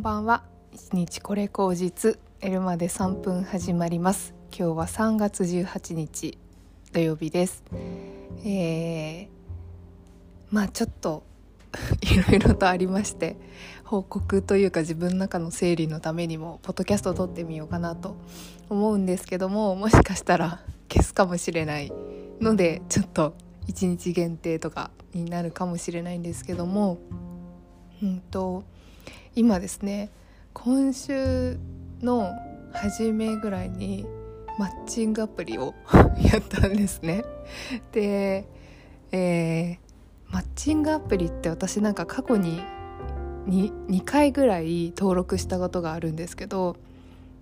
んばんは。一日これ口実。エルマで3分始まります。今日は3月18日土曜日です。えー、まあちょっと いろいろとありまして報告というか自分の中の整理のためにもポッドキャストを撮ってみようかなと思うんですけどももしかしたら消すかもしれないのでちょっと1日限定とかになるかもしれないんですけどもうんと今ですね今週の初めぐらいにマッチングアプリを やったんですね。で、えー、マッチングアプリって私なんか過去に 2, 2回ぐらい登録したことがあるんですけど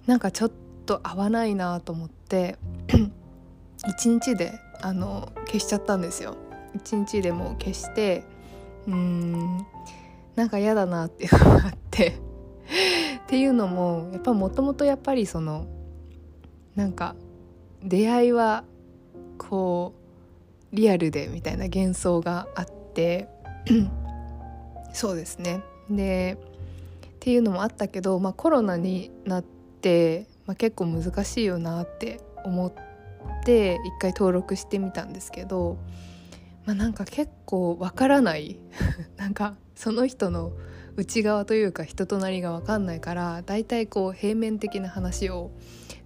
なんかちょっと合わないなと思って 1日であの消しちゃったんですよ。1日でも消してうーんなんか嫌だなっていうのがあって。っていうのもやっぱもともとやっぱりそのなんか出会いはこうリアルでみたいな幻想があって。そうですね。でっていうのもあったけど、まあ、コロナになって、まあ、結構難しいよなって思って一回登録してみたんですけど、まあ、なんか結構わからない なんかその人の内側というか人となりが分かんないから大体こう平面的な話を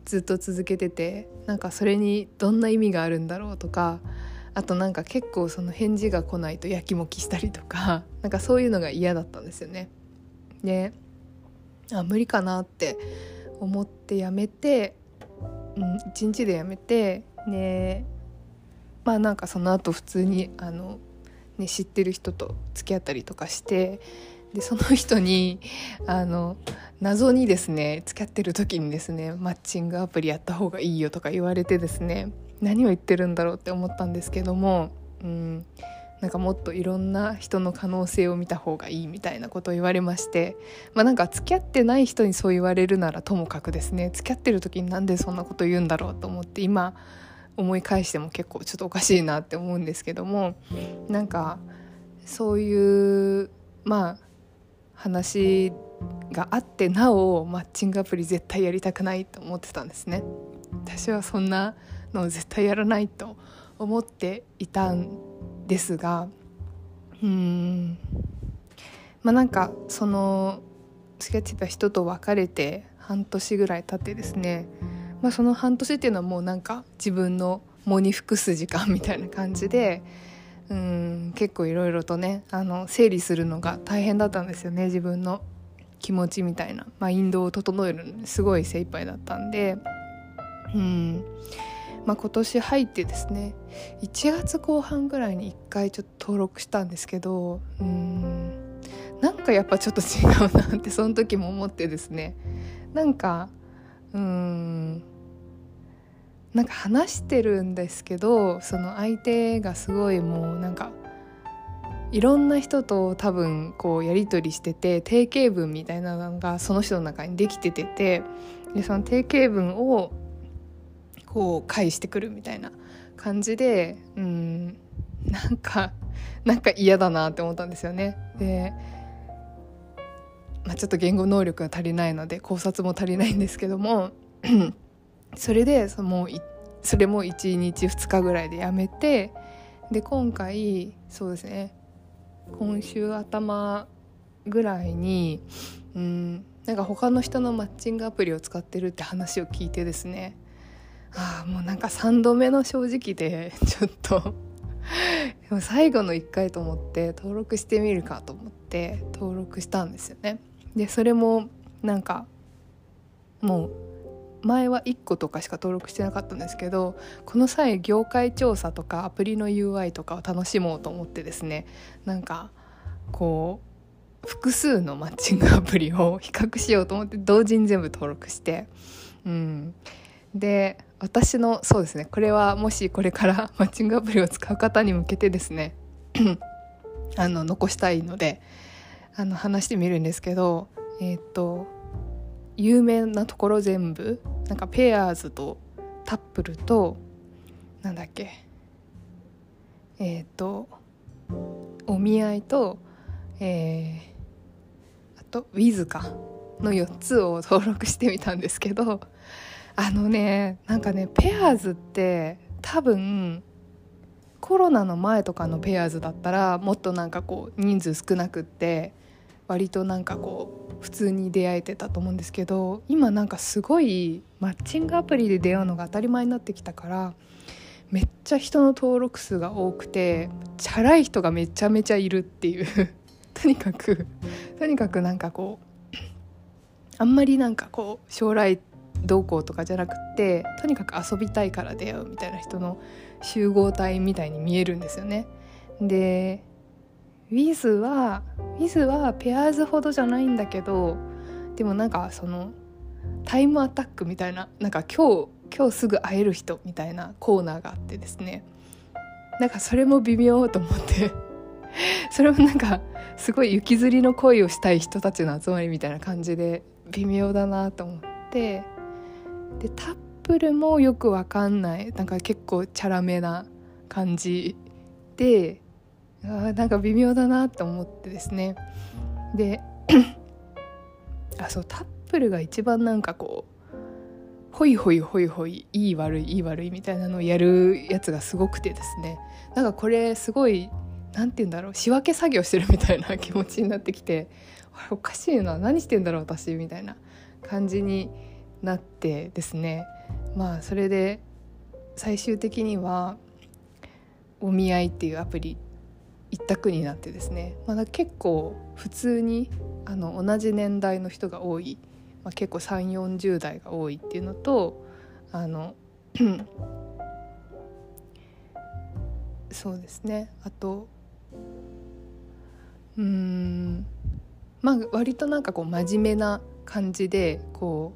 ずっと続けててなんかそれにどんな意味があるんだろうとかあとなんか結構その返事が来ないとやきもきしたりとか なんかそういうのが嫌だったんですよね。であ無理かなって思ってやめて、うん、1日でやめてでまあなんかその後普通にあのね、知ってる人と付き合ったりとかしてでその人にあの謎にですね付き合ってる時にですねマッチングアプリやった方がいいよとか言われてですね何を言ってるんだろうって思ったんですけども、うん、なんかもっといろんな人の可能性を見た方がいいみたいなことを言われましてまあなんか付き合ってない人にそう言われるならともかくですね付き合ってる時になんでそんなこと言うんだろうと思って今思い返しても結構ちょっとおかしいなって思うんですけどもなんかそういうまあ話があってなおマッチングアプリ絶対やりたくないと思ってたんですね。私はそんなの絶対やらないと思っていたんですがうんまあなんかその付き合ってた人と別れて半年ぐらい経ってですねまあ、その半年っていうのはもうなんか自分の喪に服す時間みたいな感じでうん結構いろいろとねあの整理するのが大変だったんですよね自分の気持ちみたいな。マインドを整えるのにすごい精一杯だったんで。うん。まあ、今年入ってですね1月後半ぐらいに1回ちょっと登録したんですけどうん。なんかやっぱちょっと違うなってその時も思ってですね。なんかうん。なんか話してるんですけどその相手がすごいもうなんかいろんな人と多分こうやり取りしてて定型文みたいなのがその人の中にできてててでその定型文をこう返してくるみたいな感じでうんなんかなんか嫌だなって思ったんですよね。でまあ、ちょっと言語能力が足りないので考察も足りないんですけどもそれでそのそれも1日2日ぐらいでやめてで今回そうですね今週頭ぐらいにうんなんか他の人のマッチングアプリを使ってるって話を聞いてですねああもうなんか3度目の正直でちょっと最後の1回と思って登録してみるかと思って登録したんですよね。でそれもなんかもう前は1個とかしか登録してなかったんですけどこの際業界調査とかアプリの UI とかを楽しもうと思ってですねなんかこう複数のマッチングアプリを比較しようと思って同時に全部登録して、うん、で私のそうですねこれはもしこれから マッチングアプリを使う方に向けてですね あの残したいのであの話してみるんですけどえっ、と有名なところ全部なんかペアーズとタップルとなんだっけえっ、とお見合いとえー、あとウィズかの4つを登録してみたんですけどあのねなんかねペアーズって多分コロナの前とかのペアーズだったらもっとなんかこう人数少なくって割となんかこう普通に出会えてたと思うんですけど今なんかすごいマッチングアプリで出会うのが当たり前になってきたからめっちゃ人の登録数が多くてチャラい人がめちゃめちゃいるっていう とにかくとにかくなんかこうあんまりなんかこう将来どうこうとかじゃなくってとにかく遊びたいから出会うみたいな人の集合体みたいに見えるんですよね。でウィズはウィズはペアーズほどじゃないんだけどでもなんかそのタイムアタックみたいななんか今日今日すぐ会える人みたいなコーナーがあってですね。なんかそれも微妙と思って それもなんかすごい行きずりの恋をしたい人たちの集まりみたいな感じで微妙だなと思って。でタップルもよくわかんないなんか結構チャラめな感じであなんか微妙だなと思ってですね。で あそうタップルが一番なんかこうホイホイホイホイいい悪いいい悪いみたいなのをやるやつがすごくてですね。なんかこれすごい何て言うんだろう仕分け作業してるみたいな気持ちになってきておかしいな何してんだろう私みたいな感じになってですね。まあそれで最終的には「お見合い」っていうアプリ一択になってですね、まだ結構普通にあの同じ年代の人が多い、まあ、結構3 4 0代が多いっていうのとあのそうですね。あとうんまあ割となんかこう真面目な感じでこ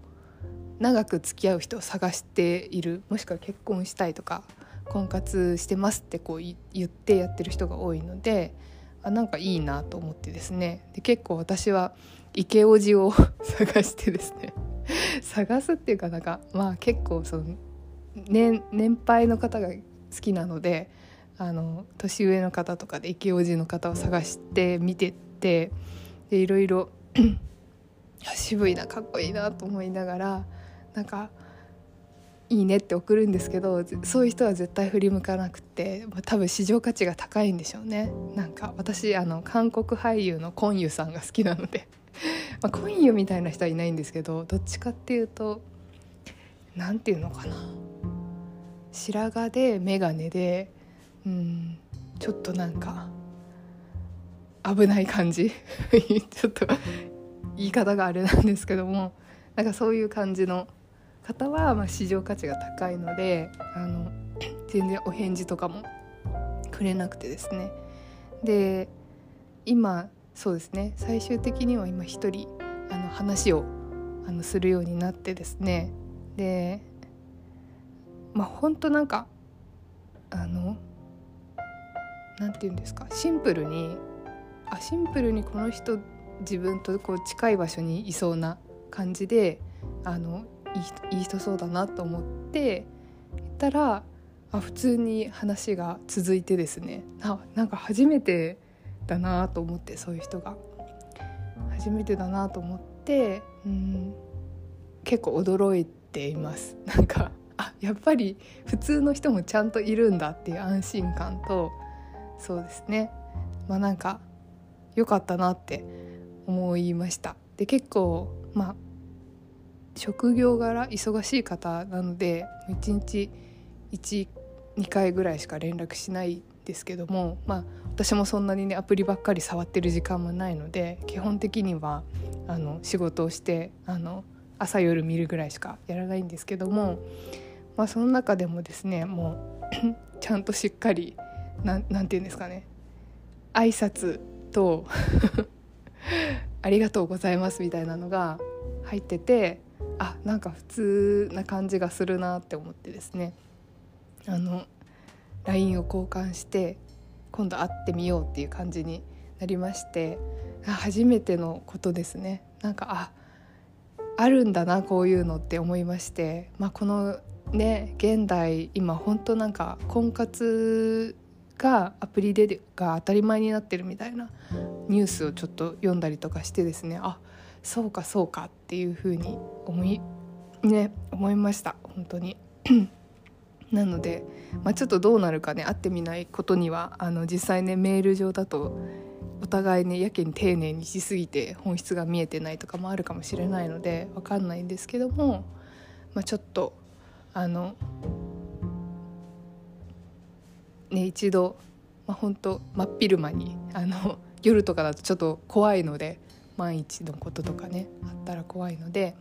う長く付き合う人を探しているもしくは結婚したいとか婚活してますってこう言ってやってる人が多いのであなんかいいなと思ってですね。で結構私はイケオジを 探してですね。探すっていうかなんかまあ結構その年年配の方が好きなのであの年上の方とかでイケオジの方を探して見てってでいろいろ 渋いなかっこいいなと思いながらなんかいいねって送るんですけどそういう人は絶対振り向かなくて多分市場価値が高いんでしょうね。なんか私あの韓国俳優のコンユさんが好きなので。まあ、コンユみたいな人はいないんですけどどっちかっていうと何て言うのかな。白髪で眼鏡でうんちょっとなんか危ない感じ。ちょっと言い方があれなんですけどもなんかそういう感じの方はま市場価値が高いのであの 全然お返事とかもくれなくてですね。で今そうですね。最終的には今一人あの話をあのするようになってですね。でまあ本当なんかあの何て言うんですか？シンプルにあシンプルにこの人自分とこう近い場所にいそうな感じであのいい人そうだなと思って言ったらあ普通に話が続いてですね。ななんか初めてだなと思ってそういう人が。初めてだなと思ってうん結構驚いています。なんかあやっぱり普通の人もちゃんといるんだっていう安心感とそうですね。まあなんか良かったなって思いました。で結構まあ職業柄忙しい方なので1日12回ぐらいしか連絡しないですけどもまあ私もそんなにねアプリばっかり触ってる時間もないので基本的にはあの仕事をしてあの朝夜見るぐらいしかやらないんですけども、まあ、その中でもですねもう ちゃんとしっかりなんて言うんですかね挨拶と ありがとうございますみたいなのが入っててあなんか普通な感じがするなって思ってですね。あの LINE を交換して今度会ってみようっていう感じになりまして初めてのことですね。なんかああるんだなこういうのって思いまして、まあ、このね現代今本当なんか婚活がアプリでが当たり前になってるみたいなニュースをちょっと読んだりとかしてですねあそうかそうかっていうふうに思いね思いました本当に。なので、まあ、ちょっとどうなるかね会ってみないことにはあの実際ねメール上だとお互いねやけに丁寧にしすぎて本質が見えてないとかもあるかもしれないので分かんないんですけども、まあ、ちょっとあのね一度、まあ、本当真っ昼間にあの夜とかだとちょっと怖いので万一のこととかねあったら怖いので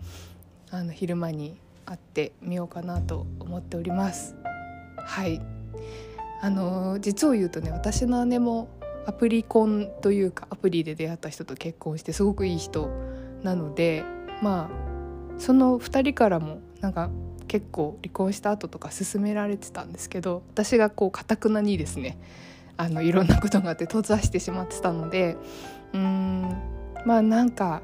あの昼間に会ってみようかなと思っております。はいあの実を言うとね私の姉もアプリ婚というかアプリで出会った人と結婚してすごくいい人なのでまあその2人からもなんか結構離婚した後とか勧められてたんですけど私がこうかたくなにですねあのいろんなことがあって閉ざしてしまってたのでうんまあなんか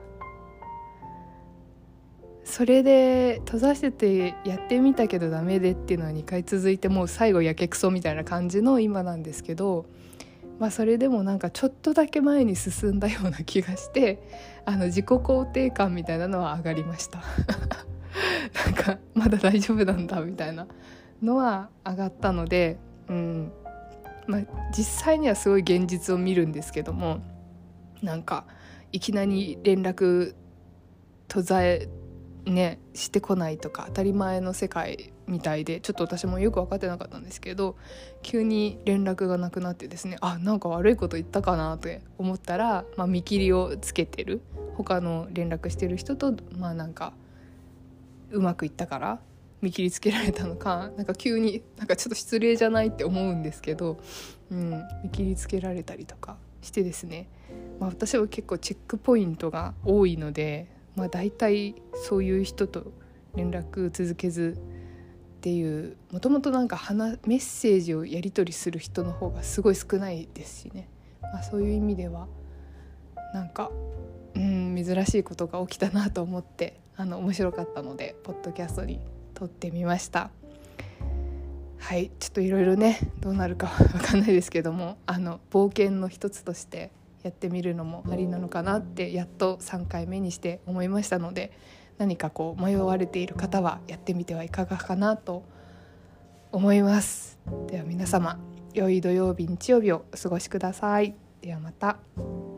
それで閉ざしててやってみたけどダメでっていうのは2回続いてもう最後やけくそみたいな感じの今なんですけどまあそれでもなんかちょっとだけ前に進んだような気がして あの自己肯定感みたいなのは上がりました。なんかまだ大丈夫なんだみたいなのは上がったのでうん。まあ実際にはすごい現実を見るんですけどもなんかいきなり連絡途絶えねしてこないとか当たり前の世界みたいでちょっと私もよく分かってなかったんですけど急に連絡がなくなってですねあなんか悪いこと言ったかなって思ったら、まあ、見切りをつけてる。他の連絡してる人とまあなんかうまくいったから見切りつけられたのかなんか急になんかちょっと失礼じゃないって思うんですけど、うん、見切りつけられたりとかしてですね、まあ、私は結構チェックポイントが多いので、まあ、大体そういう人と連絡続けずっていうもともとなんかメッセージをやり取りする人の方がすごい少ないですしね、まあ、そういう意味ではなんかうん珍しいことが起きたなと思ってあの面白かったのでポッドキャストに撮ってみました。はいちょっといろいろねどうなるかわかんないですけどもあの冒険の一つとしてやってみるのもありなのかなってやっと3回目にして思いましたので何かこう迷われている方はやってみてはいかがかなと思いますでは皆様良い土曜日日曜日をお過ごしくださいではまた。